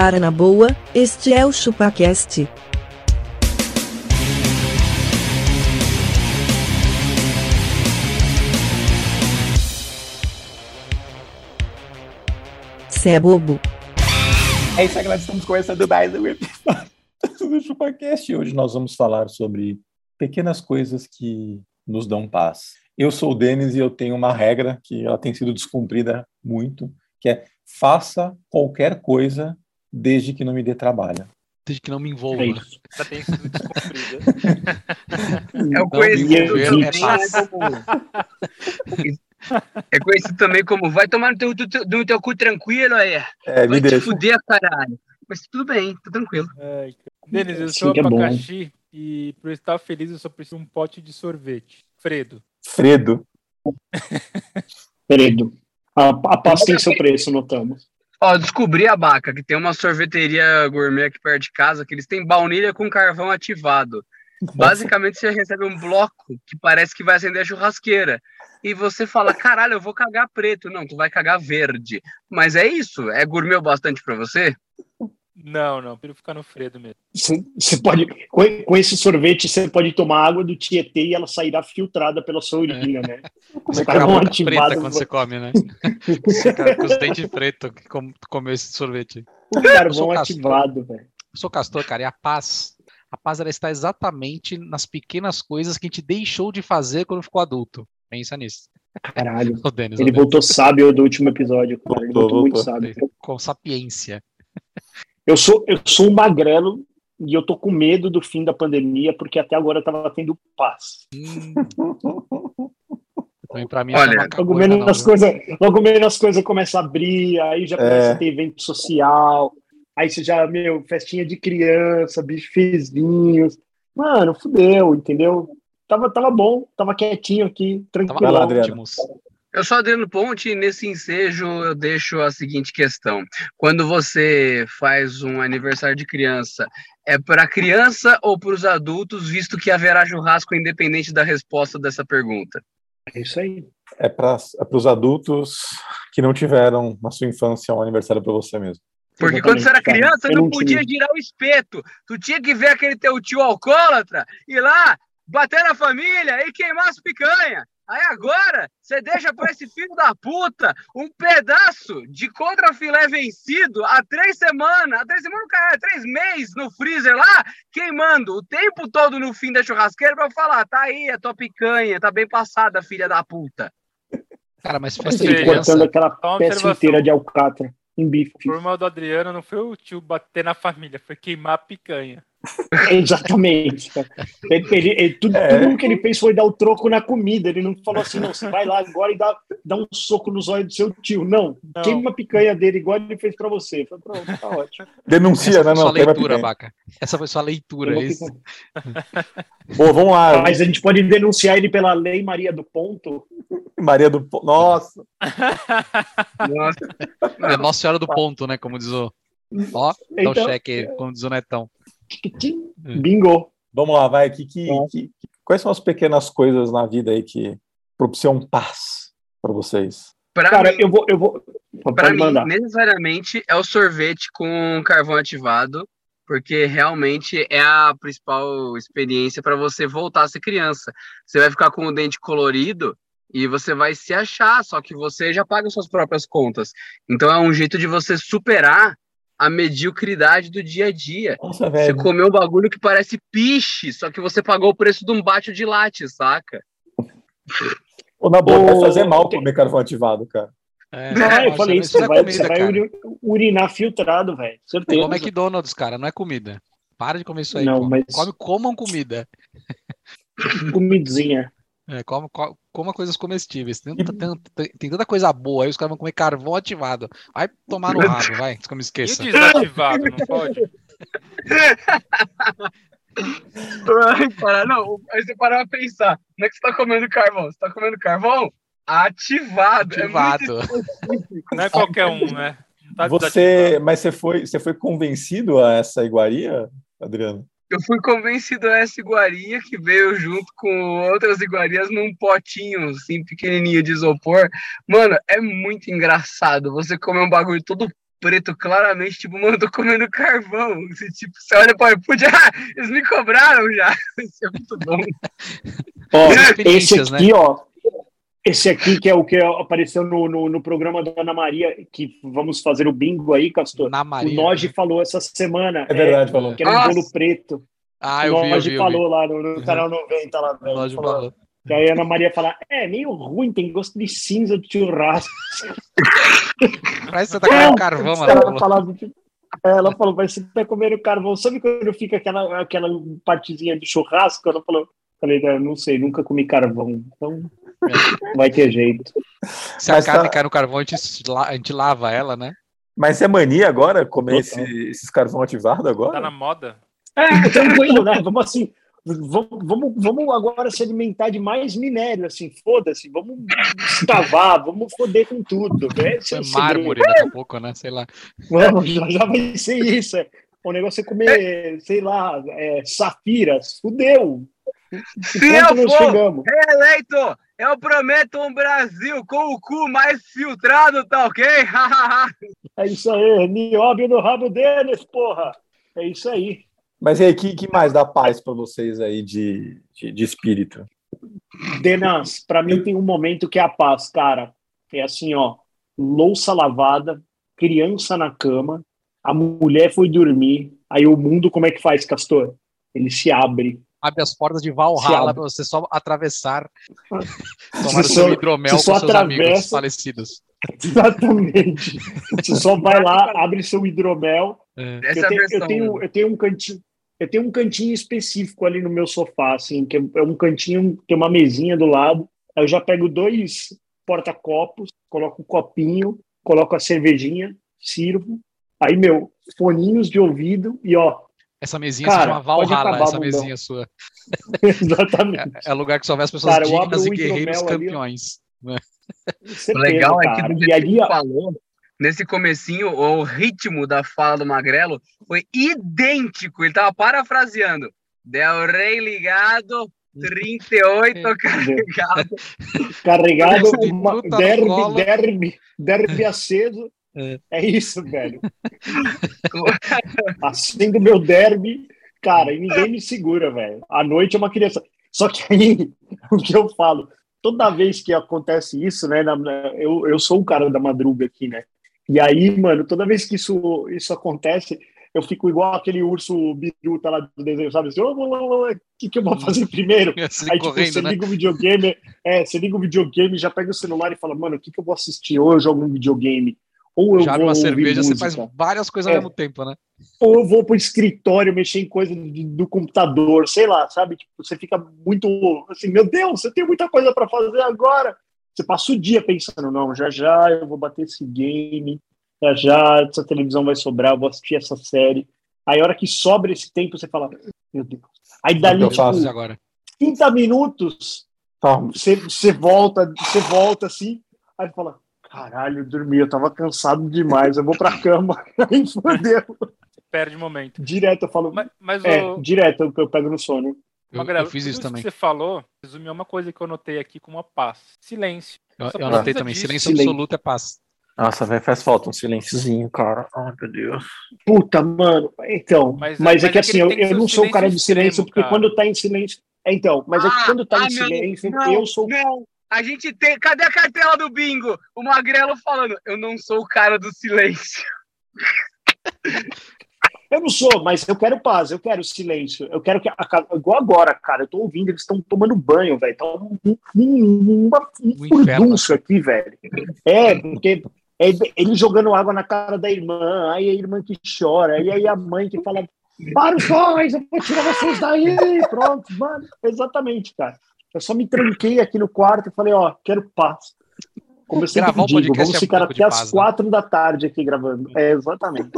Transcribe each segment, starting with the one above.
Cara na boa, este é o ChupaCast. Cê é bobo. É isso aí, galera. Estamos começando mais um episódio do ChupaCast. Hoje nós vamos falar sobre pequenas coisas que nos dão paz. Eu sou o Denis e eu tenho uma regra que ela tem sido descumprida muito, que é faça qualquer coisa desde que não me dê trabalho. Desde que não me envolva. É isso. Já tem sido descumprida. É o conhecido é. É conhecido também como vai tomar no teu, no teu, cu tranquilo aí. É, me Vai te deixa. fuder, caralho. Mas tudo bem, tá tranquilo. Ai, cara. Denis, eu Sim, sou que é abacaxi e para eu estar feliz eu só preciso de um pote de sorvete. Fredo. Fredo. Fredo. A, a paz tem seu preço, notamos. Ó, descobri a Baca, que tem uma sorveteria gourmet aqui perto de casa, que eles têm baunilha com carvão ativado. Basicamente, você recebe um bloco que parece que vai acender a churrasqueira. E você fala, caralho, eu vou cagar preto. Não, tu vai cagar verde. Mas é isso? É gourmet bastante pra você? Não, não, prefiro ficar no Fredo mesmo. Você você pode, com, com esse sorvete, você pode tomar água do Tietê e ela sairá filtrada pela sua urina, né? Você Carvão fica a boca ativado, preta quando você come, né? Você fica com os dentes pretos que com- comeu esse sorvete. O carvão ativado, velho. Eu sou castor, cara, e a paz. A paz ela está exatamente nas pequenas coisas que a gente deixou de fazer quando ficou adulto. Pensa nisso. Caralho. O Denis, Ele o voltou sábio do último episódio, cara. Ele Voltou, voltou muito sábio. Com sapiência. Eu sou, eu sou um magrelo e eu tô com medo do fim da pandemia, porque até agora eu tava tendo paz. Hum. Também pra mim Olha, é uma Logo menos não, as logo menos as coisas começam a abrir, aí já começa É. a ter evento social, aí você já, meu, festinha de criança, bicho fez vinhos. Mano, fudeu, entendeu? Tava, tava bom, tava quietinho aqui, Tava tranquilo. lá, Adriano. Eu sou Adriano Ponte e nesse ensejo eu deixo a seguinte questão. Quando você faz um aniversário de criança, é para criança ou para os adultos, visto que haverá churrasco independente da resposta dessa pergunta? É isso aí. É para os adultos que não tiveram na sua infância um aniversário para você mesmo. Porque Exatamente, quando você era criança, não podia girar o espeto. Tu tinha que ver aquele teu tio alcoólatra ir lá, bater na família e queimar as picanha. Aí agora, você deixa pra esse filho da puta um pedaço de contrafilé vencido há três semanas, há três semanas, cara, há três meses no freezer lá, queimando o tempo todo no fim da churrasqueira pra falar, tá aí, a tua picanha, tá bem passada, filha da puta. Cara, mas festa de criança. cortando aquela peça inteira de alcatra em bife. O problema do Adriano não foi o tio bater na família, foi queimar a picanha. Exatamente. Ele, ele- ele- tudo, É. tudo que ele fez foi dar o troco na comida. Ele não falou assim, não, você vai lá agora e dá, dá um soco nos olhos do seu tio. Não, Não. queima a picanha dele igual ele fez pra você. Falei, pronto, tá ótimo. Denuncia, Essa né? foi sua Não, queima leitura. Baca. Essa foi sua leitura. Pô, vamos lá. Mas a gente pode denunciar ele pela Lei Maria do Ponto. Maria do Po- Nossa. Nossa. É Nossa Senhora do Ponto, né? Como diz o. Ó, dá o Então- cheque aí, como diz o Netão. Hum. Bingo. Vamos lá, vai. Que, que, que- quais são as pequenas coisas na vida aí que propiciam paz para vocês? Pra Cara, mim, eu vou. Eu vou Pra pode mim, mandar. necessariamente é o sorvete com carvão ativado, porque realmente é a principal experiência para você voltar a ser criança. Você vai ficar com o dente colorido e você vai se achar, só que você já paga suas próprias contas. Então é um jeito de você superar a mediocridade do dia a dia. Nossa, Você velho. comeu um bagulho que parece piche, só que você pagou o preço de um bate de latte, saca? Ô, na boa, vai fazer mal comer carvão ativado, cara. É, Não, eu falei isso. Você vai, comida, você vai urinar filtrado, velho. É Certeza. igual McDonald's, cara, não é comida. Para de comer isso aí. Não, pô. mas- Come, comam comida. Comidinha. É, coma, co- coma coisas comestíveis. Tem, tanta- tem, tem tanta coisa boa aí, os caras vão comer carvão ativado. Vai tomar no rabo, vai, que eu me E esqueça. desativado, não pode? Ai, cara, não, aí você parar pra pensar, não é que você tá comendo carvão, você tá comendo carvão ativado. É Ativado. específico. Não é qualquer um, né? Tá Você, mas você foi, você foi convencido a essa iguaria, Adriano? Eu fui convencido a essa iguaria que veio junto com outras iguarias num potinho, assim, pequenininho de isopor. Mano, é muito engraçado. Você comer um bagulho todo preto claramente, tipo, mano, eu tô comendo carvão. Você, tipo, você olha para o iFood, ah, eles me cobraram já. Isso é muito bom. Ó, esse experiências, aqui, ó. Esse aqui que é o que apareceu no, no, no programa da Ana Maria, que vamos fazer o bingo aí, Castor. Na Maria. o Noge falou essa semana. É verdade, falou. Que era um bolo preto. Ah, o eu vi, eu Noge vi. Eu vi. falou lá no, no canal 90 lá, velho. Lógico, Falou- falou. Que aí a Ana Maria fala, é meio ruim, tem gosto de cinza de churrasco. Parece que você tá comendo carvão, Ela falava, tipo, ela falou, mas você tá comendo carvão. Sabe quando fica aquela, aquela partezinha de churrasco? Ela falou, falei, "É, não sei, nunca comi carvão. Então, vai ter jeito. Se a Mas carne tá- cai no carvão, a gente, a gente lava ela, né? Mas é mania agora comer esse- esses carvão ativado agora? Tá na moda. É, tranquilo, né? Vamos assim, vamos, vamos, vamos agora se alimentar de mais minério, assim, foda-se, vamos escavar, vamos foder com tudo. né? É mármore daqui a pouco, né? Sei lá. Vamos, já, já vai ser isso. É. O negócio é comer, sei lá, é, safiras. Fudeu. Se eu for chegamos? reeleito, eu prometo um Brasil com o cu mais filtrado, tá ok? É isso aí, nióbio no rabo deles, porra. É isso aí. Mas e aí, que, que mais dá paz pra vocês aí de, de, de espírito? Denas, pra mim tem um momento que é a paz, cara. É assim, ó, louça lavada, criança na cama, a mulher foi dormir, aí o mundo como é que faz, Castor? Ele se abre. Abre as portas de Valhalla pra você só atravessar. Tomar Você seu só- hidromel com seus amigos atravessa- falecidos. Exatamente. Você só vai lá, abre seu hidromel, É. Eu é tenho, eu, versão. tenho, eu tenho um cantinho. Eu tenho um cantinho específico ali no meu sofá, assim, que é um cantinho, tem uma mesinha do lado. Aí eu já pego dois porta-copos, coloco um copinho, coloco a cervejinha, sirvo. Aí, meu, foninhos de ouvido e ó, Essa mesinha Cara, se chama Valhalla, essa bundão. mesinha sua. exatamente. É, é lugar que só vê as pessoas Cara, dignas e guerreiros hidromel ali, campeões. O legal é que cara. do jeito ali, que falou, nesse comecinho, o ritmo da fala do Magrelo foi idêntico. Ele tava parafraseando. Del Rey ligado, 38 carregado. carregado, uma, no derby, derby, derby aceso. É. Isso, velho. Acendo meu derby, cara, e ninguém me segura, velho. À noite é uma criança. Só que aí, o que eu falo, toda vez que acontece isso, né, na- eu, eu sou o cara da madruga aqui, né? E aí, mano, toda vez que isso, isso acontece, eu fico igual aquele urso biruta lá do desenho, sabe? Assim, "Ô, ô, ô, ô, o que, que eu vou fazer primeiro? Assim, Aí, tipo, correndo, você né? liga o videogame, é, você liga o videogame, já pega o celular e fala, mano, o que, que eu vou assistir? Ou eu jogo um videogame, ou eu Já vou uma ouvir cerveja, você música, faz várias coisas ao É. mesmo tempo, né? ou eu vou pro escritório mexer em coisa de- do computador, sei lá, sabe? Tipo, você fica muito assim, meu Deus, você tem muita coisa para fazer agora. Você passa o dia pensando, não, já já eu vou bater esse game, já já essa televisão vai sobrar, eu vou assistir essa série. Aí a hora que sobra esse tempo, você fala, meu Deus. Aí dali, eu tipo, faço. E agora? 30 minutos, Tá, você, você volta, você volta assim, aí fala, caralho, eu dormi, eu tava cansado demais, eu vou pra cama. Aí fodeu. Perde o momento. Direto eu falo, Mas, mas é, o direto eu, eu pego no sono. Eu, eu fiz isso também. que você falou resumiu uma coisa que eu anotei aqui como uma paz. Silêncio. Eu, eu anotei também. disso. Silêncio Silêncio. absoluto é paz. Nossa, velho, faz falta um silênciozinho, cara. Ai, meu Deus. Puta, mano, então, mas, Mas- é mas que é assim, que eu, que eu ser não sou o cara de silêncio extremo, porque cara. quando tá em silêncio. É, então, mas é que Ah, quando tá ah, em silêncio, não, eu sou. Não, a gente tem. Cadê a cartela do bingo? O Magrelo falando, eu não sou o cara do silêncio. Eu não sou, mas eu quero paz, eu quero silêncio. Eu quero que. A, igual agora, cara, eu tô ouvindo, eles estão tomando banho, velho. Tá um, um, um, furdunço aqui, velho. É, porque. É ele jogando água na cara da irmã, aí a irmã que chora, e aí a mãe que fala: Para os dois, eu vou tirar vocês daí. Pronto, mano. Exatamente, cara. Eu só me tranquei aqui no quarto e falei: Ó, quero paz. Como eu sempre um digo, vamos é um ficar de até paz, às né? quatro da tarde aqui gravando. É, exatamente.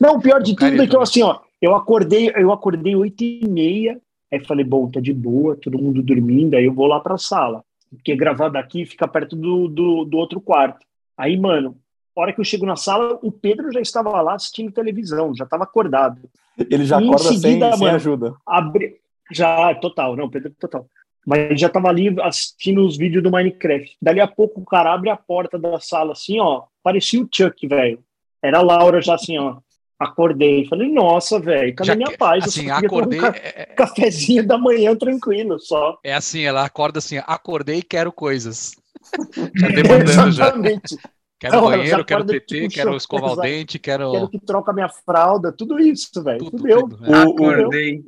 Não, o pior de tudo é que eu, assim, ó, eu acordei, eu acordei oito e meia, aí falei, bom, tá de boa, todo mundo dormindo, aí eu vou lá pra sala. Porque gravar daqui fica perto do, do, do outro quarto. Aí, mano, a hora que eu chego na sala, o Pedro já estava lá assistindo televisão, já estava acordado. Ele já Em acorda sem, seguida, sem mano, ajuda. Abre... Já, total, não, Pedro, total. Mas já tava ali assistindo os vídeos do Minecraft. Dali a pouco o cara abre a porta da sala assim, ó. Parecia o Chuck, velho. Era a Laura já assim, ó. Acordei. Falei, nossa, velho, cadê Já minha paz? Eu assim, tomar um acordei. ca- É, cafezinho da manhã tranquilo, só. é assim, ela acorda assim, acordei e quero coisas. Já demandando já. Exatamente. Quero Não, já banheiro, quero TT, tipo, quero escovar o dente, quero. Quero que troca minha fralda, tudo isso, velho. Tudo, Fudeu. tudo, é. O- o- Acordei.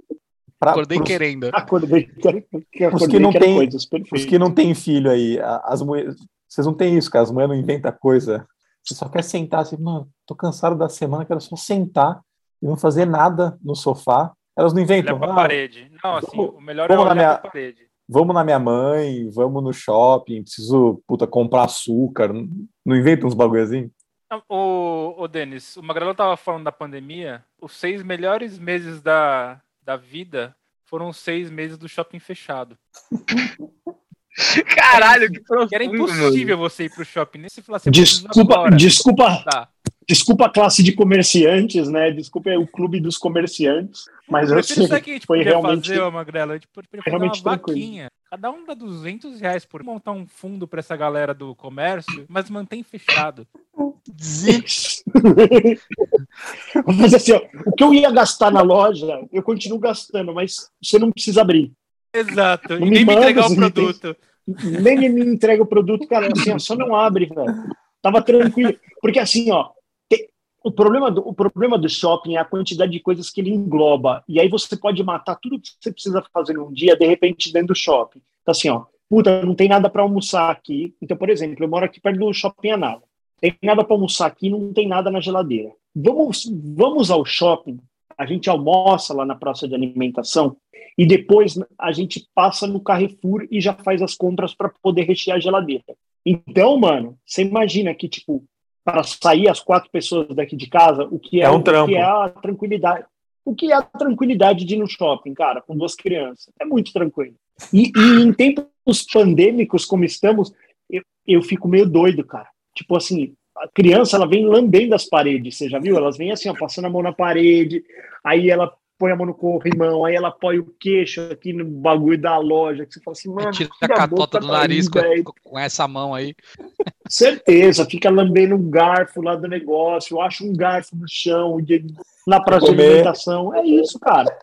Pra- Acordei pros- querendo. Acordei, quero, que acordei, que não tem- coisas, Os que não têm filho aí, as mulheres. Vocês não têm isso, cara. As mulheres não inventam coisa. Você só quer sentar assim, mano, tô cansado da semana, quero só sentar e não fazer nada no sofá. Elas não inventam. Olha pra "Ah, parede. Não, assim, vamos- o melhor é vamos na olhar minha- pra parede. vamos na minha mãe, vamos no shopping, preciso, puta, comprar açúcar. Não, não inventa uns bagulho assim? O, o Denis, o Magrelo tava falando da pandemia. Os seis melhores meses da, da vida foram seis meses do shopping fechado. Caralho, que profundo, Que era mano. impossível você ir pro shopping. Nem se falar assim, "Eu preciso Desculpa, agora." desculpa, Tá. desculpa a classe de comerciantes, né? Desculpa o clube dos comerciantes, mas Eu sei, que a gente foi realmente fazer, ô Magrelo. A gente podia fazer realmente uma tranquilo. vaquinha. Cada um dá 200 reais por montar um fundo pra essa galera do comércio, mas mantém fechado. Mas assim, ó, o que eu ia gastar na loja, eu continuo gastando, mas você não precisa abrir. Exato. Não E nem me entregar o itens. produto. Nem me entrega o produto, cara, assim, ó, só não abre, velho. Tava tranquilo. Porque assim, ó, te- o problema, do, o problema do shopping é a quantidade de coisas que ele engloba. E aí você pode matar tudo que você precisa fazer num dia, de repente, dentro do shopping. Então, assim, ó, puta, não tem nada para almoçar aqui. Então, por exemplo, eu moro aqui perto do shopping Anala. Tem nada para almoçar aqui, não tem nada na geladeira. Vamos, vamos ao shopping, a gente almoça lá na praça de alimentação e depois a gente passa no Carrefour e já faz as compras para poder rechear a geladeira. Então, mano, você imagina que, tipo, para sair as quatro pessoas daqui de casa, o que é, É um o que é a tranquilidade. O que é a tranquilidade de ir no shopping, cara, com duas crianças? É muito tranquilo. E, e em tempos pandêmicos como estamos, eu, eu fico meio doido, cara. Tipo assim, a criança ela vem lambendo as paredes, você já viu? Elas vêm assim, ó, passando a mão na parede, aí ela põe a mão no corrimão, aí ela põe o queixo aqui no bagulho da loja, que você fala assim, mano, Tira a catota do daí, nariz com, velho. com essa mão aí. Certeza, fica lambendo um garfo lá do negócio, acha um garfo no chão, de- na praça de alimentação. É isso, cara.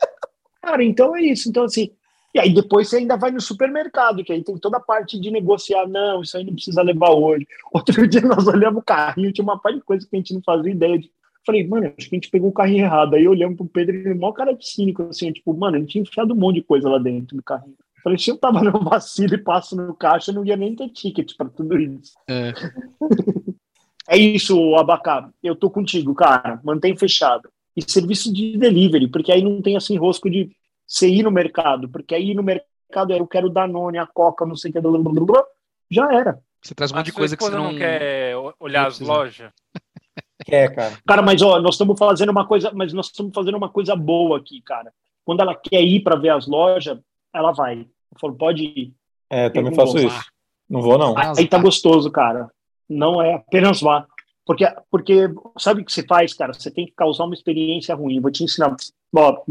Cara, então é isso. Então, assim. E aí depois você ainda vai no supermercado, que aí tem toda a parte de negociar. Não, isso aí não precisa levar hoje. Outro dia nós olhamos o carrinho, tinha uma parte de coisa que a gente não fazia ideia de. Falei, mano, acho que a gente pegou o carrinho errado. Aí olhamos pro Pedro e ele, maior cara de cínico, assim, tipo, mano, a gente tinha enfiado um monte de coisa lá dentro do carrinho. Falei, se eu tava no vacilo e passo no caixa, eu não ia nem ter ticket pra tudo isso. É. É isso, Abacá. Eu tô contigo, cara. Mantém fechado. E serviço de delivery, porque aí não tem assim rosco de você ir no mercado, porque aí no mercado é eu quero Danone, a Coca, não sei o que, blá, blá, blá, blá. já era. Você traz um monte de coisa que você não. não quer olhar não as lojas. Quer, cara. Cara, mas ó, nós estamos fazendo uma coisa, mas nós estamos fazendo uma coisa boa aqui, cara. Quando ela quer ir para ver as lojas, ela vai. Eu falo, pode ir. É, Eu também faço vou. isso. Não vou, não. Aí tá tá. gostoso, cara. Não é apenas vá. Porque, porque sabe o que você faz, cara? Você tem que causar uma experiência ruim. Vou te ensinar. Ó?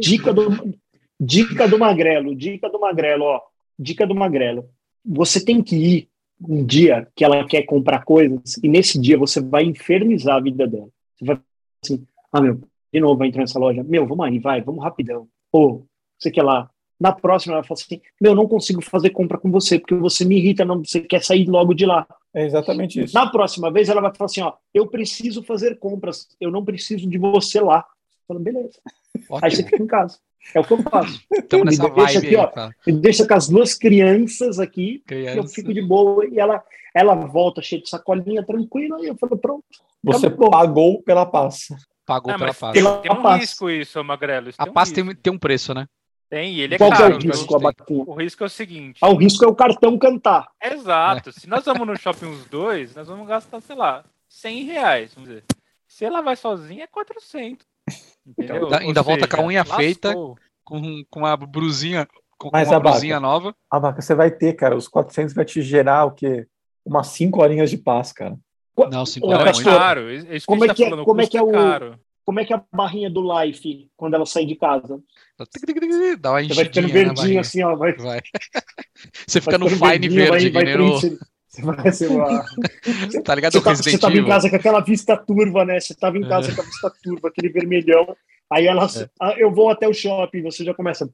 Dica do, dica do magrelo, dica do magrelo, ó. Dica do magrelo. Você tem que ir um dia que ela quer comprar coisas e nesse dia você vai infernizar a vida dela. Você vai assim, ah, meu, de novo vai entrar nessa loja. Meu, vamos aí, vai, vamos rapidão. Pô, você quer lá. Na próxima ela fala assim, meu, não consigo fazer compra com você porque você me irrita, não, você quer sair logo de lá. É exatamente isso. Na próxima vez ela vai falar assim, ó, eu preciso fazer compras, eu não preciso de você lá. Fala, beleza. Aí você Ótimo. fica em casa. É o que eu faço. Estamos nessa me deixa vibe aqui, aí, ó. Me deixa com as duas crianças aqui, e eu Criança. fico de boa, e ela, ela volta cheia de sacolinha, tranquila, e eu falo, pronto. Você Acabou. pagou pela passa. Pagou pela paz. Tem um paz. risco isso, Magrelo. Isso A tem um paz tem, tem um preço, né? Tem, e ele é Qual que é caro. o então risco. Abaquinha? o risco é o seguinte. Ah, o risco é o cartão cantar. Exato. Se nós vamos no shopping os dois, nós vamos gastar, sei lá, 100 reais, vamos dizer. Se ela vai sozinha, é 400. Entendeu? Ainda- ainda volta com a unha lascou. feita. Com, com a brusinha, com, com Mas, uma brusinha nova. Ah, Baca, você vai ter, cara. Os 400 vai te gerar o quê? Umas 5 horinhas de paz, cara. Não, 5 Ô, Não, horas é é caro. Isso isso como que a é que tá é- como é que é o- caro. Como é que é a barrinha do Life, quando ela sai de casa? Dá uma Você vai ficando na verdinho assim, ó. Vai, Vai. Você fica vai no fine verdinho, verde, vai, vai preenchendo. Você vai ser uma... Tá ligado Você, tá, você tava em casa com aquela vista turva, né? Você tava em casa com a vista turva, aquele vermelhão. Aí ela, É. ah, eu vou até o shopping, você já começa.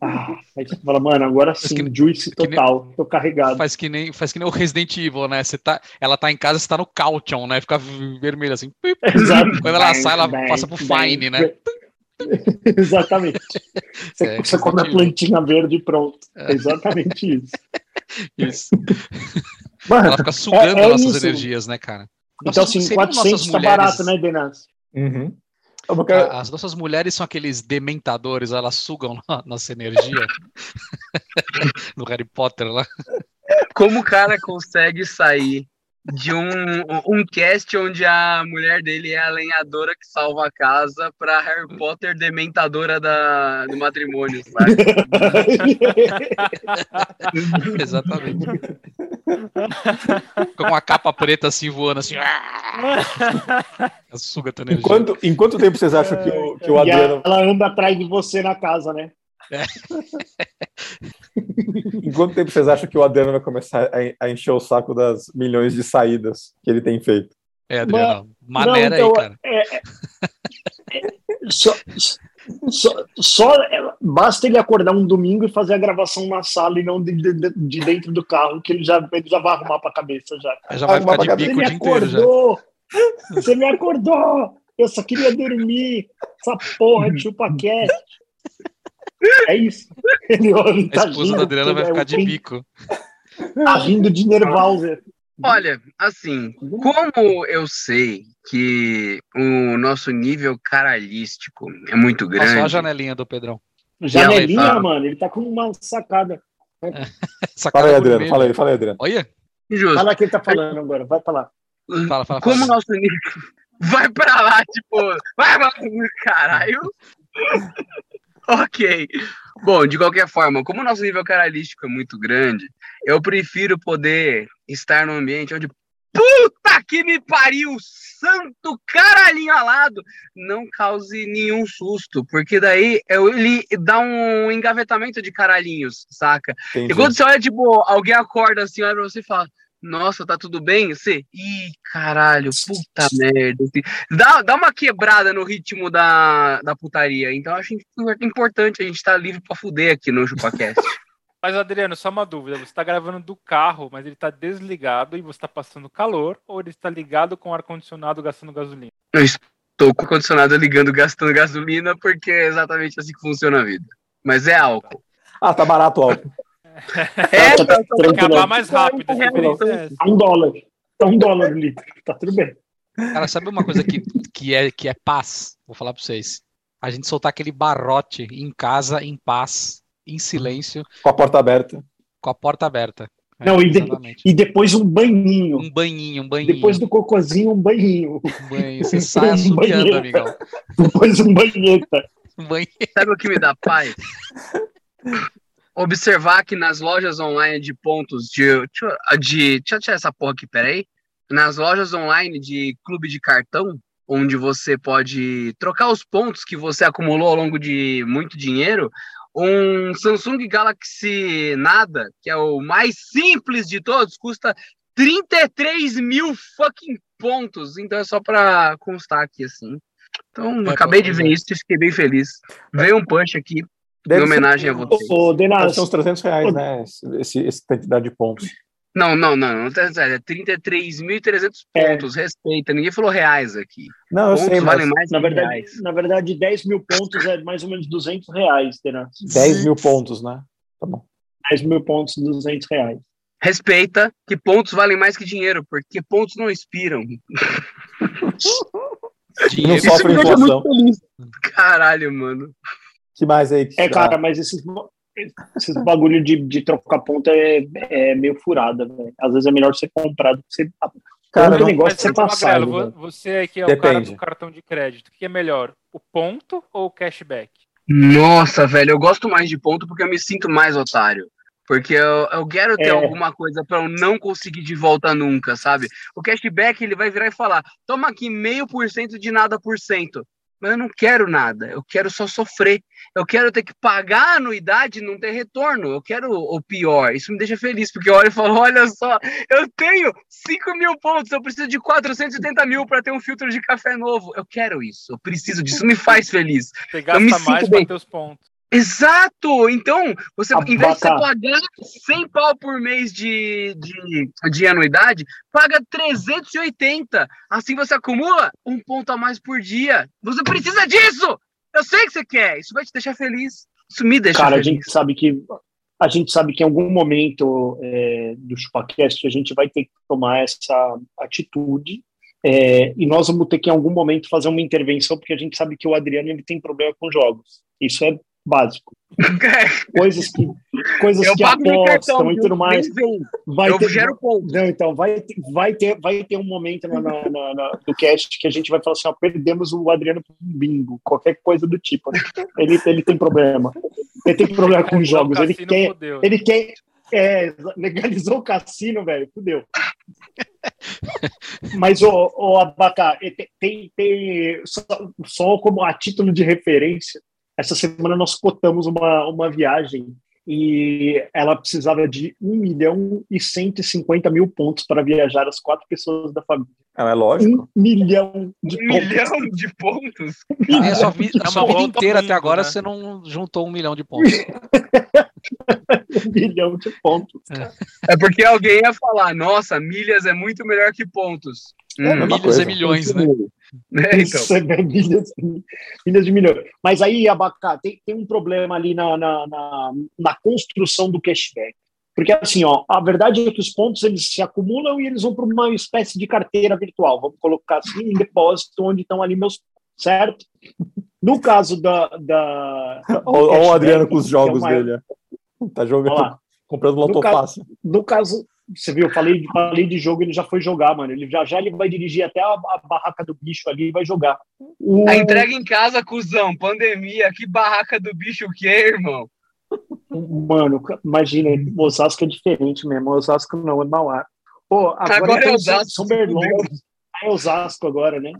Ah, aí você fala, mano, agora sim, que- juice que nem- total, tô carregado. Faz que nem, faz que nem o Resident Evil, né? Você tá, ela tá em casa, você tá no Caution, né? Fica vermelho assim. Exato. Quando ela sai, ela Bang, passa pro bang, Fine, né? Exatamente. Você, É, você come a plantinha verde e pronto. É exatamente isso. Isso. Mano, Ela fica sugando é nossas isso. energias, né, cara? então, Nossas- assim, seriam 400 nossas tá mulheres- barato, né, Denas? Uhum. A- As nossas mulheres são aqueles dementadores, elas sugam a nossa energia. no Harry Potter lá. Como o cara consegue sair de um, um cast onde a mulher dele é a lenhadora que salva a casa pra Harry Potter dementadora da, do matrimônio, sabe? Exatamente. Com uma capa preta assim voando assim. Suga. Enquanto, em quanto tempo vocês acham que o, que o e Adriano. ela anda atrás de você na casa, né? Em quanto tempo vocês acham que o Adriano vai começar a, encher o saco das milhões de saídas que ele tem feito? É, Adriano. Não, Maneira então, aí, cara. é- é- é- só, só, só- é, basta ele acordar um domingo e fazer a gravação na sala e não de, de- de dentro do carro, que ele já, ele já vai arrumar pra cabeça já. Já vai arrumar ficar de bico Você o me dia inteiro já. acordou! Você me acordou! Eu só queria dormir! Essa porra de chupa-cast! É isso. Ele, ele A tá esposa rindo, da Adriana vai é, ficar de Ken bico. Tá rindo de Nervauser. Olha, assim, como eu sei que o nosso nível caralhístico é muito Olha só a grande, janelinha do Pedrão. Janelinha, fala. mano, ele tá com uma sacada. Essa Fala aí, Adriano. Fala aí, fala aí, Adriano. Olha, justo, Fala o que ele tá falando agora, vai pra lá. fala, fala. como o nosso nível vai pra lá, tipo, vai pra lá, caralho. ok. Bom, de qualquer forma, como o nosso nível caralístico é muito grande, eu prefiro poder estar num ambiente onde puta que me pariu, santo caralhinho alado, não cause nenhum susto, porque daí eu- ele dá um engavetamento de caralhinhos, saca? Entendi. E quando você olha, tipo, alguém acorda assim, olha pra você e fala, nossa, tá tudo bem? Você, ih, caralho, puta merda. Dá, dá uma quebrada no ritmo da, da putaria. Então, acho importante a gente estar livre pra fuder aqui no ChupaCast. Mas, Adriano, só uma dúvida. Você está gravando do carro, mas ele está desligado e você está passando calor, ou ele está ligado com o ar-condicionado gastando gasolina? eu estou com o condicionado ligando, gastando gasolina, porque é exatamente assim que funciona a vida. Mas é álcool. Ah, tá barato o álcool. É, tá, tá tranquilo. acabar mais rápido. A Reais, diferença é essa. Tá um dólar. Tá um dólar o litro. Tá tudo bem. Cara, sabe uma coisa que, que, é, que é paz? Vou falar pra vocês. A gente soltar aquele barrote em casa, em paz, em silêncio, Com a porta aberta. com a porta aberta. É, Não, e de-. E depois um banhinho. Um banhinho, um banhinho. Depois do cocôzinho, um banhinho. um banho. Você sai Um assobiando, banheiro. amigão. Depois um banheta. Um banho. Sabe o que me dá paz? Observar que nas lojas online de pontos de. Deixa, eu- de, deixa eu tirar essa porra aqui, peraí. Nas lojas online de clube de cartão, onde você pode trocar os pontos que você acumulou ao longo de muito dinheiro, um Samsung Galaxy Nada, que é o mais simples de todos, custa 33 mil fucking pontos. Então é só pra constar aqui assim. Então, É, acabei de pois ver é. isso e fiquei bem feliz. Veio um punch aqui, Deve em homenagem ser, a você. Ô, Denas, ser uns 300 reais, né? Esse, esse, essa quantidade de pontos. Não, não, não, não, é 33.300 É. pontos, respeita. Ninguém falou reais aqui. Não, eu Pontos sei, mas valem mais na que verdade, reais. na verdade, 10 mil pontos é mais ou menos 200 reais, Denas. 10 mil pontos, né? Tá bom. 10 mil pontos, 200 reais. Respeita que pontos valem mais que dinheiro, porque pontos não expiram. Não Dinheiro. sofre me deixa inflação. Caralho, mano. Que mais aí? que- É, cara, mas esses, esses bagulho de, de trocar ponto é, é meio furada, velho. Às vezes é melhor você comprar do que você. Cara, não- negócio de ser passado. você aí que é o cara Depende. do cartão de crédito, o que é melhor? O ponto ou o cashback? Nossa, velho, eu gosto mais de ponto porque eu me sinto mais otário. Porque eu, eu quero ter É. alguma coisa pra eu não conseguir de volta nunca, sabe? O cashback ele vai virar e falar: toma aqui meio por cento de nada por cento. Mas eu não quero nada, eu quero só sofrer. Eu quero ter que pagar a anuidade e não ter retorno. Eu quero o pior. Isso me deixa feliz, porque eu olho e falo: olha só, eu tenho 5 mil pontos, eu preciso de 480 mil para ter um filtro de café novo. Eu quero isso, eu preciso disso, me faz feliz. Você Eu me gasta mais para ter os pontos. Exato! Então, você, em vez de você pagar 100 pau por mês de, de, de anuidade, paga 380. Assim você acumula um ponto a mais por dia. Você precisa disso! Eu sei que você quer. Isso vai te deixar feliz. Isso me deixa Cara, a feliz. gente sabe que a gente sabe que em algum momento é, do ChupaCast a gente vai ter que tomar essa atitude é, e nós vamos ter que em algum momento fazer uma intervenção porque a gente sabe que o Adriano ele tem problema com jogos. Isso é básico. Coisas que coisas eu que cartão, apostam e tudo mais. Vai Eu ter, gero não, então vai ter, vai ter, vai ter um momento na, na, na- na- do cast que a gente vai falar assim, ó, perdemos o Adriano bingo, qualquer coisa do tipo. né? Ele, ele tem problema. Ele tem problema com jogos. Ele quer, fodeu. ele quer, é, legalizou o cassino, velho, fudeu. Mas o, o Abacá, te- tem, tem só, só como a título de referência, essa semana nós cotamos uma, uma viagem e ela precisava de 1 milhão e 150 mil pontos para viajar as quatro pessoas da família. Não, é lógico. Um milhão de Um pontos. milhão de pontos. Na sua, vi- na É sua uma vida volta inteira até agora né? você não juntou um milhão de pontos. Um milhão de pontos. É porque alguém ia falar, nossa, milhas é muito melhor que pontos. É a Hum, Milhas coisa. é milhões, né? Né, então. Isso é milhas, milhas de milhões. Mas aí, Abacá, tem, tem um problema ali na, na, na, na construção do cashback. Porque, assim, ó, a verdade é que os pontos eles se acumulam e eles vão para uma espécie de carteira virtual. Vamos colocar assim, em depósito, onde estão ali meus certo? No caso da. da Olha o Adriano com os que é jogos uma- dele. ó. Tá jogando, comprando No lotofácil. No caso, você viu, eu falei, falei de jogo, ele já foi jogar, mano. Ele já já ele vai dirigir até a, a barraca do bicho ali e vai jogar. O, A entrega em casa, cuzão, pandemia, que barraca do bicho o quê, irmão? Mano, imagina, Osasco é diferente mesmo. Osasco não, é Mauá. Pô, agora, Agora é Osasco, São Berlão. É Osasco agora, né?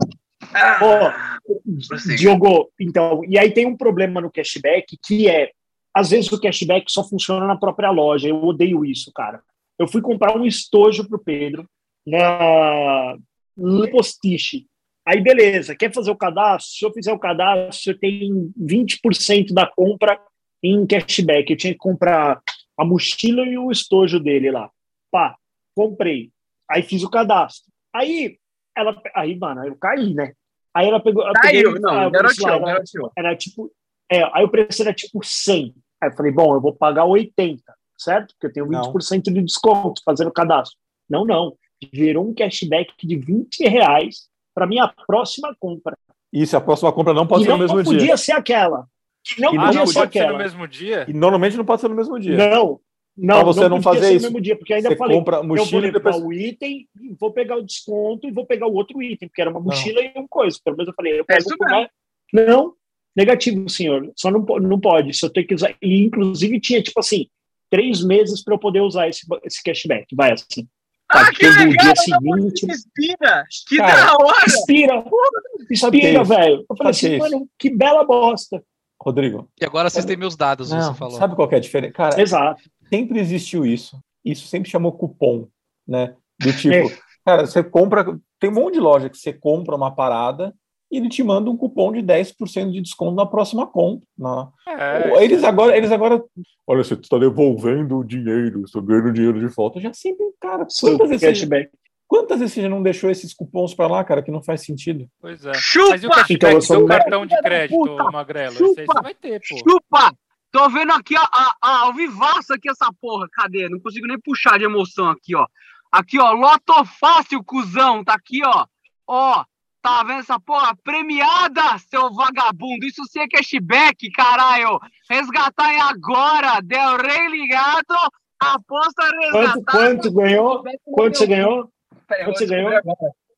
Ah, Pô, prossiga. Diogo, então, e aí tem um problema no cashback que é, às vezes o cashback só funciona na própria loja. Eu odeio isso, cara. Eu fui comprar um estojo pro Pedro na no Postiche. Aí, beleza, quer fazer o cadastro? Se eu fizer o cadastro, eu tenho 20% da compra em cashback. Eu tinha que comprar a mochila e o estojo dele lá. Pá, comprei. Aí fiz o cadastro. Aí, ela, aí, mano, eu caí, né? Aí ela pegou. ela Caiu, pegou- não, ah, o garoteou, era- garoteou. era tipo. É, aí o preço era tipo 100. Aí eu falei, bom, eu vou pagar 80, certo? Porque eu tenho 20% de desconto fazendo o cadastro. Não, não. Virou um cashback de 20 reais para minha próxima compra. Isso, a próxima compra não pode e ser não no mesmo podia dia. ser aquela. Que não E Ah, podia não ser pode ser no aquela. mesmo dia? E normalmente não pode ser no mesmo dia. Não. Não, Pra você não podia fazer ser isso, no mesmo dia, porque ainda Você falei, compra eu vou mochila e levar depois. o item, vou pegar o desconto e vou pegar o outro item, porque era uma mochila e um coisa. Pelo menos eu falei, eu É pego mais. Não, negativo, senhor. Só não, não pode. Se eu tenho que usar. E inclusive tinha, tipo assim, três meses para eu poder usar esse, esse cashback. Vai assim. Ah, Tá, que legal! dia seguinte. Inspira! Que Cara, da hora! Inspira! É Inspira, velho. Eu falei é assim, mano, que bela bosta. Rodrigo, E agora vocês têm meus dados, não, você falou. sabe qual que é a diferença? Cara, Exato. sempre existiu isso. Isso sempre chamou cupom, né? Do tipo, É. cara, você compra. Tem um monte de loja que você compra uma parada e ele te manda um cupom de 10% de desconto na próxima compra. Na... É, Eles agora, eles agora. Olha, você está devolvendo o dinheiro, estou ganhando dinheiro de volta. Já sempre, cara, quantas vezes, você, cashback. quantas vezes você já não deixou esses cupons para lá, cara, que não faz sentido? pois é. Chupa! Mas e o cashback Então, sou do um- cartão de crédito, puta! Magrelo? Chupa! Você vai ter, pô. Chupa! Tô vendo aqui, ó, a, a, ao vivaço aqui essa porra. Cadê? Não consigo nem puxar de emoção aqui, ó. Aqui, ó, Loto Fácil, cuzão. Tá aqui, ó. Ó, tá vendo essa porra? Premiada, seu vagabundo. Isso sim é cashback, caralho. Resgatar é agora. Del Rey ligado. Aposta resgatada. Quanto, quanto ganhou? Quanto você ganhou? Peraí, Quanto você ganhou?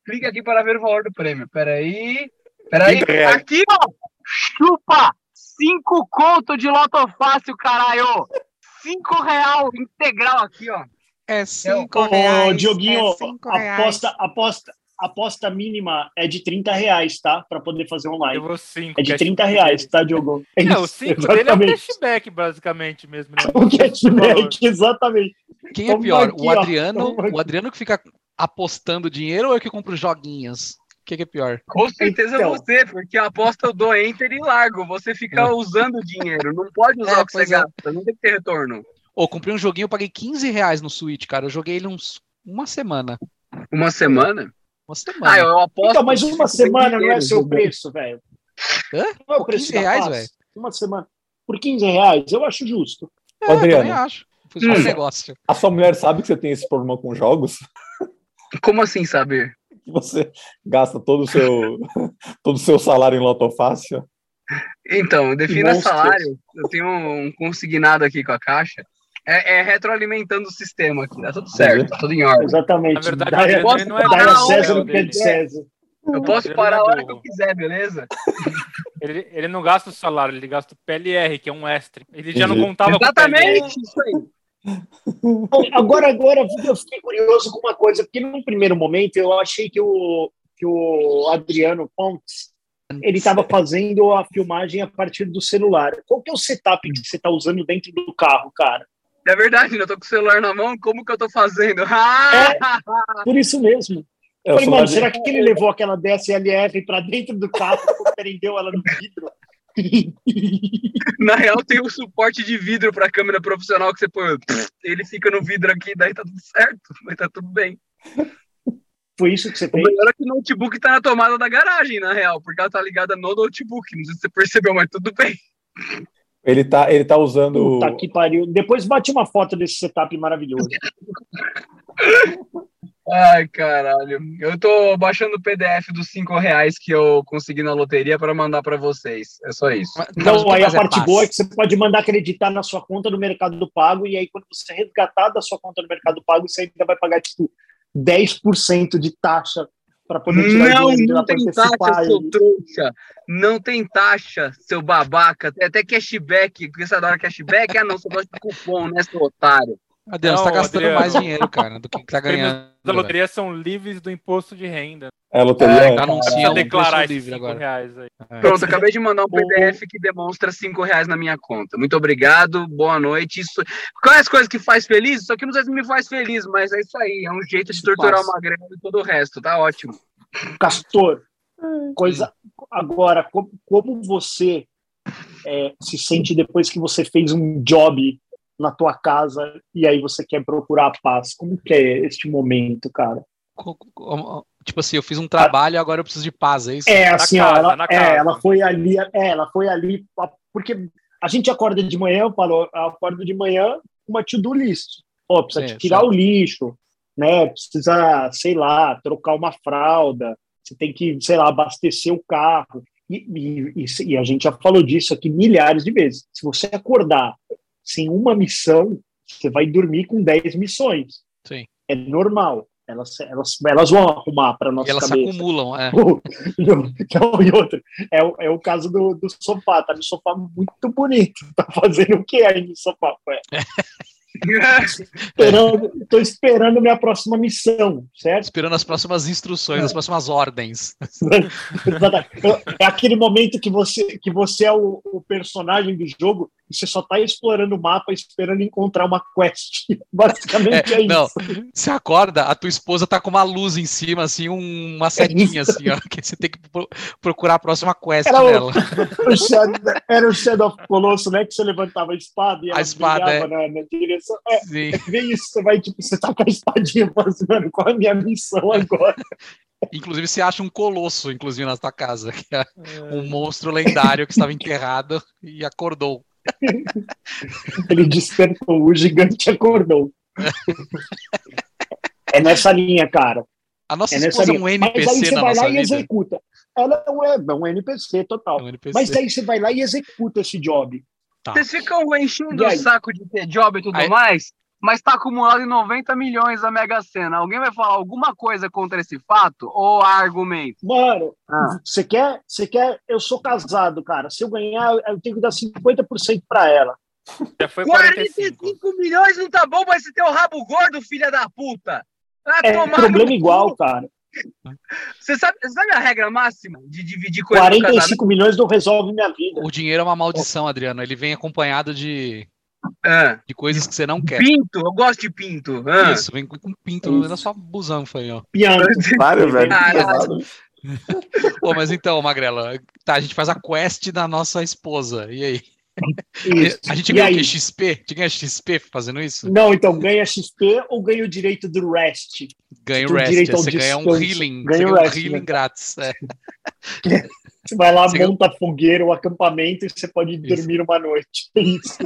Clique aqui para ver o valor do prêmio. Peraí. Peraí. 30 reais. Aqui, ó. Chupa! Cinco conto de loto fácil, caralho! Cinco real integral aqui, ó. É cinco Ô, Dioguinho, aposta, aposta, a aposta mínima é de 30 reais, tá? Pra poder fazer online. Eu vou 5. É de 30 reais, tá, Diogo? É, É, o isso, 5 dele é um exatamente. cashback, basicamente mesmo. Né? O cashback, exatamente. Quem é pior? aqui, o. Adriano, o Adriano que fica apostando dinheiro ou eu que compro joguinhos? O que, que é pior? Com certeza Então. você, porque a aposta eu dou enter e largo. Você fica usando o dinheiro. Não pode usar É, o que você é. gasta. Não tem que ter retorno. Ô, comprei um joguinho, eu paguei 15 reais no Switch, cara. Eu joguei ele uns uma semana. Uma semana? Uma semana. Ah, eu aposto. Então, mas uma semana não é seu jogando. preço, velho. Hã? Não é o preço 15 da reais, velho? Uma semana. Por 15 reais, eu acho justo. É, eu Adriano. também acho. Um Hum. negócio. A sua mulher sabe que você tem esse problema com jogos? Como assim saber? Que você gasta todo o seu, todo o seu salário em loto fácil? Então, defina Monstros. salário. Eu tenho um consignado aqui com a caixa. É, é retroalimentando o sistema aqui. Tá tudo certo, tá tudo em ordem. Exatamente. Na verdade, Dá- o Adriano posso não é dá a César o que é de dele. César. Eu posso Ele parar a é hora que eu quiser, beleza? Ele, ele não gasta o salário, ele gasta o PLR, que é um extra. Ele já não contava com o PLR. Exatamente, isso aí. Agora, agora, eu fiquei curioso com uma coisa, porque num primeiro momento eu achei que o, que o Adriano Pontes ele estava fazendo a filmagem a partir do celular. Qual que é o setup que você está usando dentro do carro, cara? É verdade, eu tô com o celular na mão, como que eu tô fazendo? Ah! Por isso mesmo. É, o Falei, mano, será que ele levou aquela DSLR para dentro do carro e prendeu ela no vidro? Na real, tem o suporte de vidro pra câmera profissional que você põe. Ele fica no vidro aqui, daí tá tudo certo, mas tá tudo bem. Foi isso que você O fez? melhor é que o notebook tá na tomada da garagem, na real, porque ela tá ligada no notebook. Não sei se você percebeu, mas tudo bem. Ele tá, ele tá usando. Puta que pariu. Depois bate uma foto desse setup maravilhoso. Ai, caralho. Eu tô baixando o PDF dos 5 reais que eu consegui na loteria pra mandar pra vocês. É só isso. Mas Então, aí a é parte paz. boa é que você pode mandar acreditar na sua conta do Mercado Pago, e aí quando você resgatar da sua conta do Mercado Pago, você ainda vai pagar, tipo, 10% de taxa para poder tirar Não, dinheiro não tem taxa, seu ele. trouxa. Não tem taxa, seu babaca. Tem até cashback. Porque você adora cashback? Ah, não, você gosta de cupom, né, seu otário? Adriano, você Não, tá gastando Adriano. mais dinheiro, cara, do que tá Prêmios ganhando. Da loteria são livres do imposto de renda. É, a loteria. É, é- anuncia um declarar livre esses 5 agora. reais aí. Pronto, acabei de mandar um PDF que demonstra 5 reais na minha conta. Muito obrigado, boa noite. Isso... Quais as coisas que faz feliz? Isso aqui não sei se me faz feliz, mas é isso aí. É um jeito de torturar o magrelo e todo o resto. Tá ótimo. Castor, coisa. Agora, como, como você é, se sente depois que você fez um job na tua casa e aí você quer procurar a paz? Como que é este momento, cara? Tipo assim, eu fiz um trabalho e agora eu preciso de paz, é isso? É, Na assim, casa, ela, na é, ela foi ali, é, ela foi ali, porque a gente acorda de manhã, eu falo, eu acordo de manhã com uma to-do list. Ó, precisa Sim, tirar sim. o lixo, né? Precisa, sei lá, trocar uma fralda, você tem que, sei lá, abastecer o carro. E, e- e- e a gente já falou disso aqui milhares de vezes. Se você acordar sem uma missão, você vai dormir com 10 missões. Sim. É normal. Elas, elas, elas vão arrumar para nossa E elas se cabeça. acumulam, é. Não, e outra, é, o- é o caso do, do sofá, tá no sofá muito bonito. Tá fazendo o que aí no sofá? Ué? Esperando, tô esperando minha próxima missão, certo? Esperando as próximas instruções, as próximas ordens. Exatamente. É aquele momento que você, que você é o, o personagem do jogo e você só tá explorando o mapa esperando encontrar uma quest. Basicamente é, isso. Não, você acorda, a tua esposa tá com uma luz em cima, assim, um- uma setinha, assim, ó, que você tem que pro- procurar a próxima quest Era o- dela. O Shadow- era o Shadow of Colosso, né? Que você levantava a espada e ela espada, brilhava na, na direção. É, Sim. vê isso, você vai, tipo, você tá com a espadinha, assim, mano, qual é a minha missão agora? Inclusive, você acha um colosso, inclusive, na tua casa, que é um monstro lendário que estava enterrado e acordou. Ele despertou, o gigante acordou. É nessa linha, cara. A nossa É esposa é um Mas aí NPC você vai lá e vida. executa. Ela é um, é um NPC total. É um NPC. Mas aí você vai lá e executa esse job. Tá. Vocês ficam enchendo E o saco de ter job e tudo Aí- mais, mas tá acumulado em 90 milhões a Mega Sena. Alguém vai falar alguma coisa contra esse fato? Ou argumento? Mano, Ah. você quer, você quer. Eu sou casado, cara. Se eu ganhar, eu tenho que dar 50% pra ela. Já foi 45. 45 milhões não tá bom, mas você tem o rabo gordo, filha da puta! É problema igual, cara. Você sabe, você sabe a regra máxima de dividir coisa no casamento? 45 milhões não resolve minha vida. O dinheiro é uma maldição, Adriano. Ele vem acompanhado de, Ah, de coisas que você não quer. pinto, eu gosto de pinto. Ah. Isso, vem com pinto Isso. na sua busanfa aí, ó. Pianto. Vário, velho. Caralho. Pô, mas então, Magrela, tá, a gente faz a quest da nossa esposa. E aí? Isso. A gente ganha o aí? quê? XP? A gente ganha XP fazendo isso? Não, então ganha XP ou ganha o direito do rest? Ganha o rest, direito você ganha um healing. Ganha você o ganha um rest, healing né? grátis. É, Você vai lá, Você monta a fogueira, o acampamento e você pode Isso. dormir uma noite. É isso,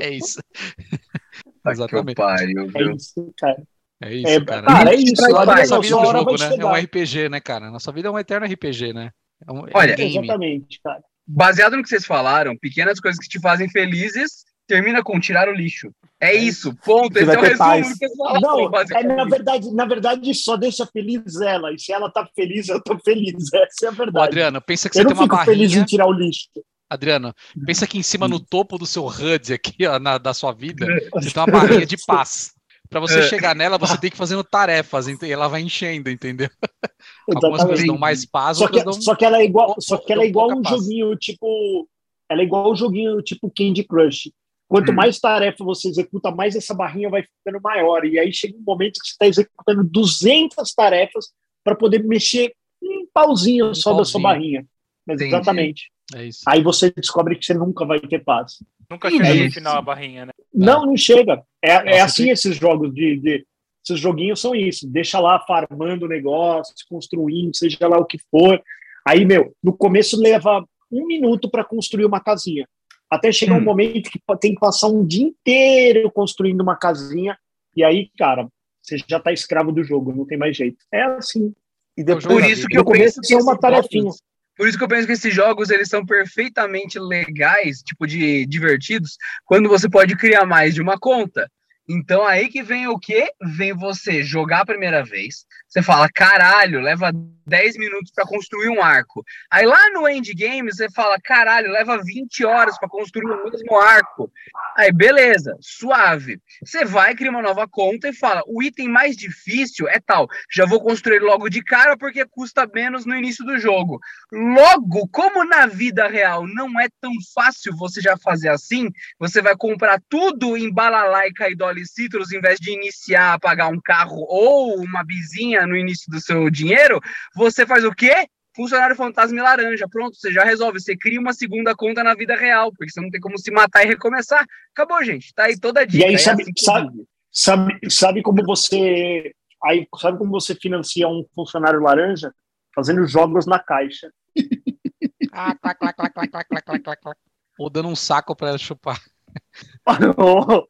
é isso. Exatamente. pariu, é isso, cara. É isso, É, cara. cara, é isso. Olha, Nossa vida é um jogo, né? É um. RPG, né, cara? Nossa vida é um eterno RPG, né? É um, é um Olha, game. Exatamente, cara. Baseado no que vocês falaram, pequenas coisas que te fazem felizes, termina com tirar o lixo. É isso, ponto. Você Esse é o resumo paz. que falaram, Não, é, na, verdade, na verdade, só deixa feliz ela. E se ela tá feliz, eu tô feliz. Essa é a Ô, verdade. Adriano, pensa que eu você não tem uma fico feliz barrinha. em tirar o lixo. Adriano, pensa que em cima no topo do seu HUD aqui, ó, na, da sua vida, você tem uma barrinha de paz. Pra você É. chegar nela, você tem que fazendo tarefas, e ela vai enchendo, entendeu? Algumas coisas dão mais paz, Só que, outras dão. só que ela é igual, só que ela é igual um paz. joguinho tipo, ela é igual um joguinho tipo Candy Crush. Quanto Hum. mais tarefa você executa, mais essa barrinha vai ficando maior. E aí chega um momento que você está executando 200 tarefas para poder mexer um pauzinho Um só da sua pauzinho. barrinha. Mas. Exatamente. É isso. Aí você descobre que você nunca vai ter paz. Nunca chega no isso. final a barrinha, né? Não, não chega. É, é Nossa, assim tem- esses jogos de, de- Esses joguinhos são isso. Deixa lá farmando o negócio, construindo, seja lá o que for. Aí, meu, no começo leva um minuto para construir uma casinha. Até chegar um Hum. momento que tem que passar um dia inteiro construindo uma casinha. E aí, cara, você já tá escravo do jogo, não tem mais jeito. É assim. E o jogo depois, Por isso que eu começo penso que é uma tarefinha. Por isso que eu penso que esses jogos eles são perfeitamente legais, tipo de divertidos, quando você pode criar mais de uma conta. Então aí que vem o quê? Vem você jogar a primeira vez, você fala, caralho, leva 10 minutos para construir um arco. Aí lá no endgame você fala, caralho, leva 20 horas para construir o mesmo arco. Aí beleza, suave. Você vai criar uma nova conta e fala, o item mais difícil é tal, já vou construir logo de cara porque custa menos no início do jogo. Logo, como na vida real não é tão fácil você já fazer assim, você vai comprar tudo em balalaica e Dolly Citrus em vez de iniciar a pagar um carro ou uma bizinha no início do seu dinheiro, você faz o quê? Funcionário fantasma e laranja. Pronto, você já resolve. Você cria uma segunda conta na vida real, porque você não tem como se matar e recomeçar. Acabou, gente. Tá aí toda a dica. aí, é sabe- assim sabe-. Sabe, sabe como você. Aí, sabe como você financia um funcionário laranja? Fazendo jogos na caixa. Ah, clac, clac, clac, clac, clac, clac, clac. Ou dando um saco pra ela chupar. Ô,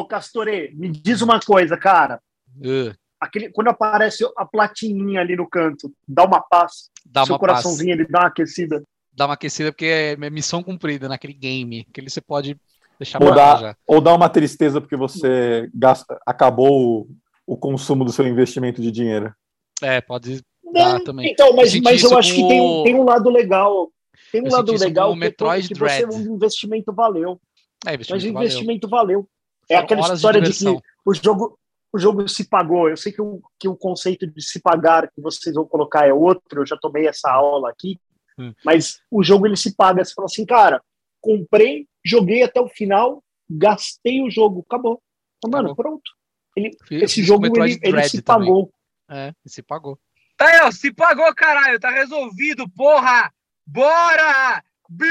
ô, Castorê, me diz uma coisa, cara. Uh, Aquele, quando aparece a platininha ali no canto, dá uma paz. dá Seu uma paz. coraçãozinho ele dá uma aquecida. Dá uma aquecida porque é missão cumprida naquele game. Aquele você pode deixar Ou pra dá- ou dá uma tristeza porque você gasta, acabou o, o consumo do seu investimento de dinheiro. É, pode dar Não, também. Então, mas, senti mas eu acho que tem, um- tem um lado legal. Tem um Eu lado legal o que, é que você Dread. o investimento valeu. É, Mas investimento o valeu. investimento valeu. É Foram aquela história de, diversão. que o jogo, o jogo se pagou. Eu sei que o, que o conceito de se pagar que vocês vão colocar é outro, eu já tomei essa aula aqui, Hum. mas o jogo ele se paga. Você fala assim, cara, comprei, joguei até o final, gastei o jogo, acabou. Mano, Acabou. pronto. Ele, Fiz esse jogo ele, ele se também. pagou. É, se pagou. Tá aí, ó. Se pagou, caralho. Tá resolvido, porra! Bora! Bi,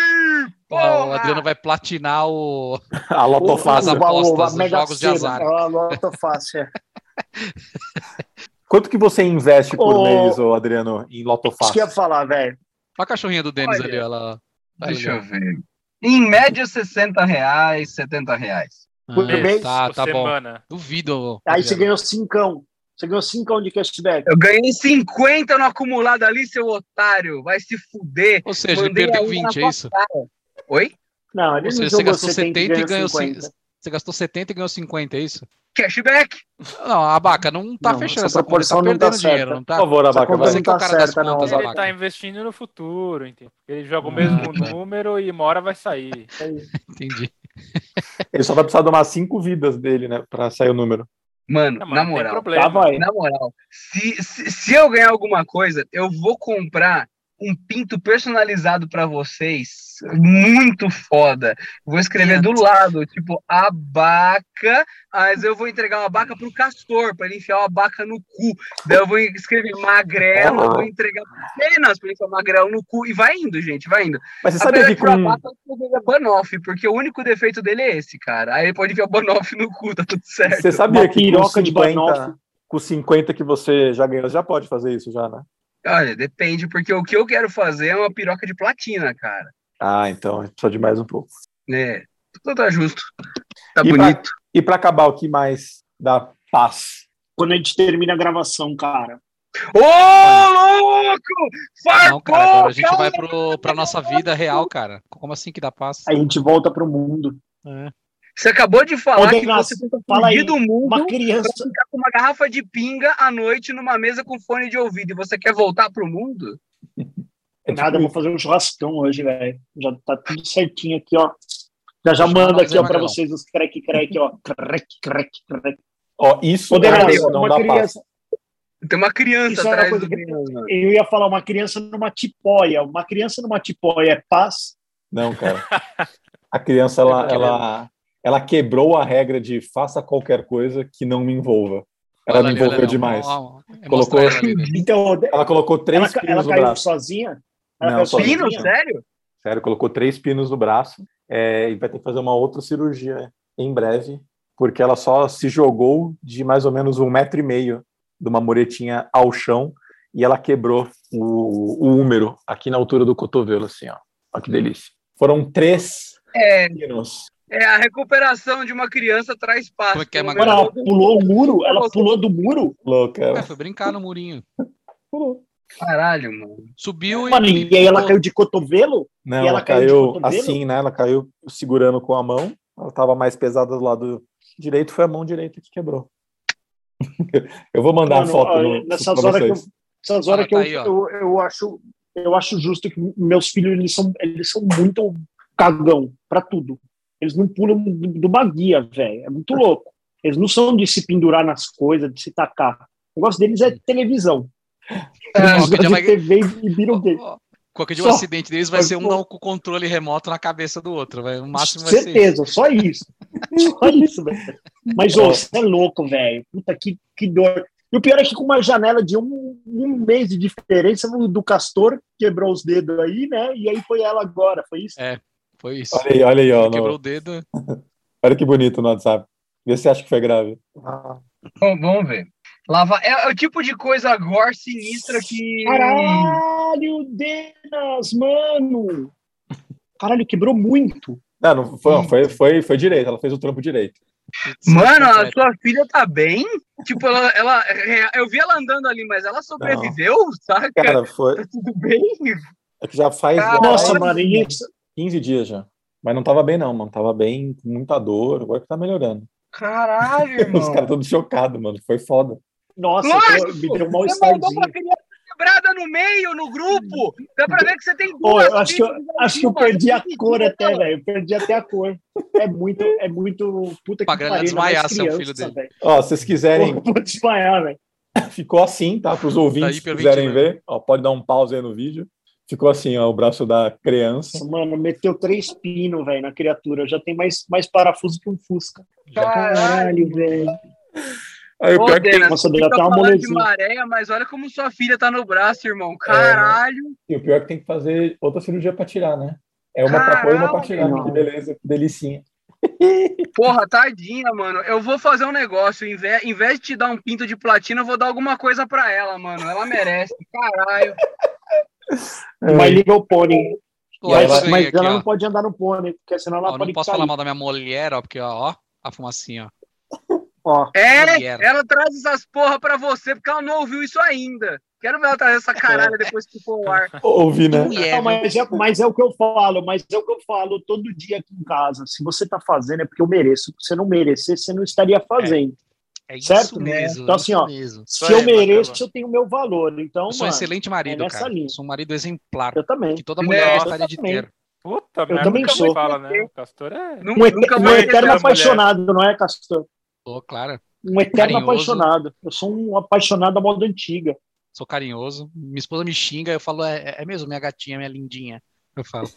o! Adriano vai platinar o. A Lotofácil. As apostas, os jogos de azar. A Lotofácil, é. Quanto que você investe por Ô, mês, ô Adriano, em Isso Lotofácil? que eu ia falar, velho. Olha a cachorrinha do Denis Olha, ali, ela. Deixa eu ver. Em média, 60 reais, 70 reais. Por mês, tá, por tá bom. semana. Duvido. Aí você Adriano. ganhou cincão. Você ganhou cincão de cashback. Eu ganhei 50 no acumulado ali, seu otário. Vai se fuder. Ou seja, ele Mandei perdeu ainda na 20, é isso? Oi? Não, ele Ou não seja, você jogou gastou 70 e ganhou 50. 50. Você gastou 70 e ganhou 50, é isso? Cashback? Não, a Abaca não tá Não, fechando essa essa conta, ele tá não tá perdendo dinheiro, certa. não tá? Por favor, Abaca, vai. Você que é o tá cara das certa, não, contas, Abaca. Ele Abaca. tá investindo no futuro, entendeu? Ele joga o Ah, mesmo tá. número e uma hora vai sair. Entendi. Ele só vai precisar de umas cinco vidas dele, né? Pra sair o número. Mano, Não, na moral. Tá, vai. Na moral, se, se, se eu ganhar alguma coisa, eu vou comprar um pinto personalizado pra vocês. Muito foda. Vou escrever do lado, tipo, abaca, mas eu vou entregar uma abaca pro castor, pra ele enfiar uma abaca no cu. Daí eu vou escrever magrelo, vou entregar apenas pra ele enfiar magrelo no cu. E vai indo, gente, vai indo. Mas você sabia Apesar que que o com. abaca é banoff, porque o único defeito dele é esse, cara. Aí ele pode enfiar o banoff no cu, tá tudo certo. Você sabia Uma que com piroca de 50, banoffee. com 50 que você já ganhou, já pode fazer isso já, né? Olha, depende, porque o que eu quero fazer é uma piroca de platina, cara. Ah, então precisa de mais um pouco. Né? Tudo tá justo. Tá E pra- bonito. E pra acabar, o que mais dá paz? Quando a gente termina a gravação, cara. Ô, louco! Farpou, Não, cara, agora a gente cara! vai pro, pra nossa vida real, cara. Como assim que dá paz? A gente volta pro mundo. É. Você acabou de falar Ô, que você tenta fala aí, fugir do mundo Uma pra criança. ficar com uma garrafa de pinga à noite numa mesa com fone de ouvido e você quer voltar pro mundo? É Nada, vou fazer um churrascão hoje, velho. Já tá tudo certinho aqui, ó. Já já nós aqui, ó, pra vocês os crack crack, ó. Crack, crack, crack. Ó, isso Ô, Degas, é, não uma dá paz. criança. Tem uma criança Isso é atrás coisa do que- menino. Eu ia falar uma criança numa tipóia. Uma criança numa tipóia é paz. Não, cara. A criança, ela, ela, ela quebrou a regra de faça qualquer coisa que não me envolva. Ela Olha me envolveu olha ali, demais. ó, é Colocou- ela? Então, Ela colocou três ela, ca- ela pinos no caiu braço. sozinha? Ela Não, caiu sozinha. Pino, sério? Sério, colocou três pinos no braço é, e vai ter que fazer uma outra cirurgia em breve, porque ela só se jogou de mais ou menos um metro e meio de uma muretinha ao chão e ela quebrou o, o húmero aqui na altura do cotovelo, assim, ó. Olha que delícia. Foram três É, pinos. É a recuperação de uma criança traz paz. Como é que é, ela pulou o muro? Ela pulou do muro? Louca. É, foi brincar no murinho. pulou. Caralho, mano. Subiu Mano, e. e aí ela caiu de cotovelo? Não, E ela ela caiu caiu assim, né? Ela caiu segurando com a mão. Ela estava mais pesada do lado direito, foi a mão direita que quebrou. Eu vou mandar a Mano, foto ó, no, nessas horas que eu, nessas Ah, horas que tá eu, aí, eu, eu acho eu acho justo que meus filhos eles são eles são muito cagão pra tudo. Eles não pulam do- de uma guia, velho. É muito louco. Eles não são de se pendurar nas coisas, de se tacar. O negócio deles é televisão. Eles Qualquer dia vai- TV e Qualquer dia o Só. acidente deles vai ser um com o controle remoto na cabeça do outro. Vai, o máximo vai ser. Certeza, só isso. Só isso, velho. Mas, ô, você é louco, velho. Puta, que, que dor. E o pior é que com uma janela de um, um mês de diferença o do Castor quebrou os dedos aí, né? E aí foi ela agora, foi isso? É. Foi isso. Olha aí, olha aí, ó. no- Quebrou o dedo. olha que bonito no WhatsApp. Vê se você acha que foi grave. Bom, vamos ver. Lava... É o tipo de coisa gore sinistra que. Caralho, Denas, mano! Caralho, quebrou muito. Não, não foi, não, foi, foi, foi direito, ela fez o trampo direito. Mano, a sua filha tá bem? Tipo, ela, ela. Eu vi ela andando ali, mas ela sobreviveu, saca? Cara, foi. Tá tudo bem? É que já faz, Cara, Nossa, mano, isso. 15 dias já. Mas não tava bem, não, mano. Tava bem, com muita dor. Agora que tá melhorando. Caralho, Os caras todos chocados, mano. Foi foda. Nossa, Lógico, me deu um Você mandou criança quebrada no meio, no grupo. Dá pra ver que você tem duas eu acho que eu, acho que eu perdi a cor até, velho. Eu perdi até a cor. É muito, é muito. Puta que Pra galera pariu. desmaiar, seu filho dele. Ó, se vocês quiserem, Pô, Vou desmaiar, velho. ficou assim, tá? Para os ouvintes que quiserem ver, ó, pode dar um pause aí no vídeo. Ficou assim, ó, o braço da criança. Mano, meteu três pinos, velho, na criatura. Já tem mais, mais parafuso que um Fusca. Caralho, velho. Aí o Ô, pior que tem, Nossa, deu tá até uma falando de molezinha. maré, mas olha como sua filha tá no braço, irmão. Caralho. e o pior é que tem que fazer outra cirurgia pra tirar, né? É uma pra pôr e uma pra tirar. Caralho. Que beleza, que delicinha. Porra, tadinha, mano. Eu vou fazer um negócio. Em vez, em vez de te dar um pinto de platina, eu vou dar alguma coisa pra ela, mano. Ela merece. Caralho. Mas liga o pôney. Pô, Mas, mas aqui, ela ó. não pode andar no pônei, porque senão ela Ó, eu pode não posso cair. falar mal da minha mulher, ó, porque, ó, ó, a fumacinha, ó. Ó, É, Mulher. ela traz essas porra pra você, porque ela não ouviu isso ainda. Quero ver ela trazer essa caralho depois que for ao ar. Ouvi, né? Mulher, Não, mas, é, mas é o que eu falo, mas é o que eu falo todo dia aqui em casa. Se você tá fazendo, é porque eu mereço. Se você não merecer, você não estaria fazendo. é isso certo? mesmo. Então, é assim, isso ó, mesmo. Se Isso eu aí, mereço, bacana. eu tenho o meu valor. Então, Eu sou um mano, excelente marido, é cara. linha. Eu sou um marido exemplar. eu também. Que toda mulher Nossa, gostaria de ter. Puta, Eu merda, também nunca sou. fala, né? O Castor é. Um, Nunca, nunca um eterno mulher. apaixonado, não é, Castor? Pô, claro. Um eterno Carinhoso. apaixonado. Eu sou um apaixonado da moda antiga. Sou carinhoso. Minha esposa me xinga, eu falo, é, é mesmo, minha gatinha, minha lindinha. Eu falo.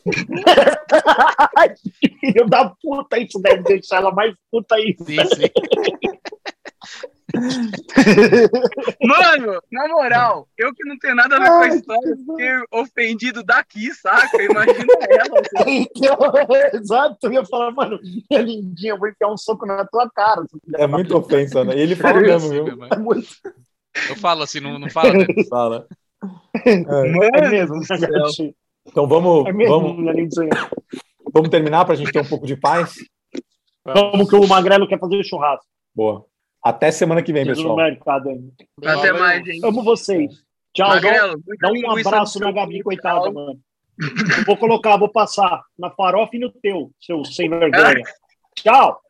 Filho da puta, isso deve deixar ela mais puta ainda. Sim, sim. Mano, na moral, eu que não tenho nada a ver com a história, fiquei ofendido daqui, saca? Imagina ela. assim. Exato, eu ia falar, mano, minha lindinha, eu vou enfiar um soco na tua cara. É muito ofensa, né? E ele fala mesmo, viu? É muito- Eu falo assim, não, não fala, né? Fala. É. É mesmo. Então vamos, É mesmo, vamos, vamos terminar para a gente ter um pouco de paz? Vamos que o Magrelo quer fazer churrasco. Boa. Até semana que vem, pessoal. mercado ainda. Até Valeu. mais, gente. Amo vocês. Tchau, dá, Magrelo, dá um abraço no na Gabi, coitada, mano. Eu vou colocar, vou passar na farofa e no teu, seu sem vergonha. Tchau.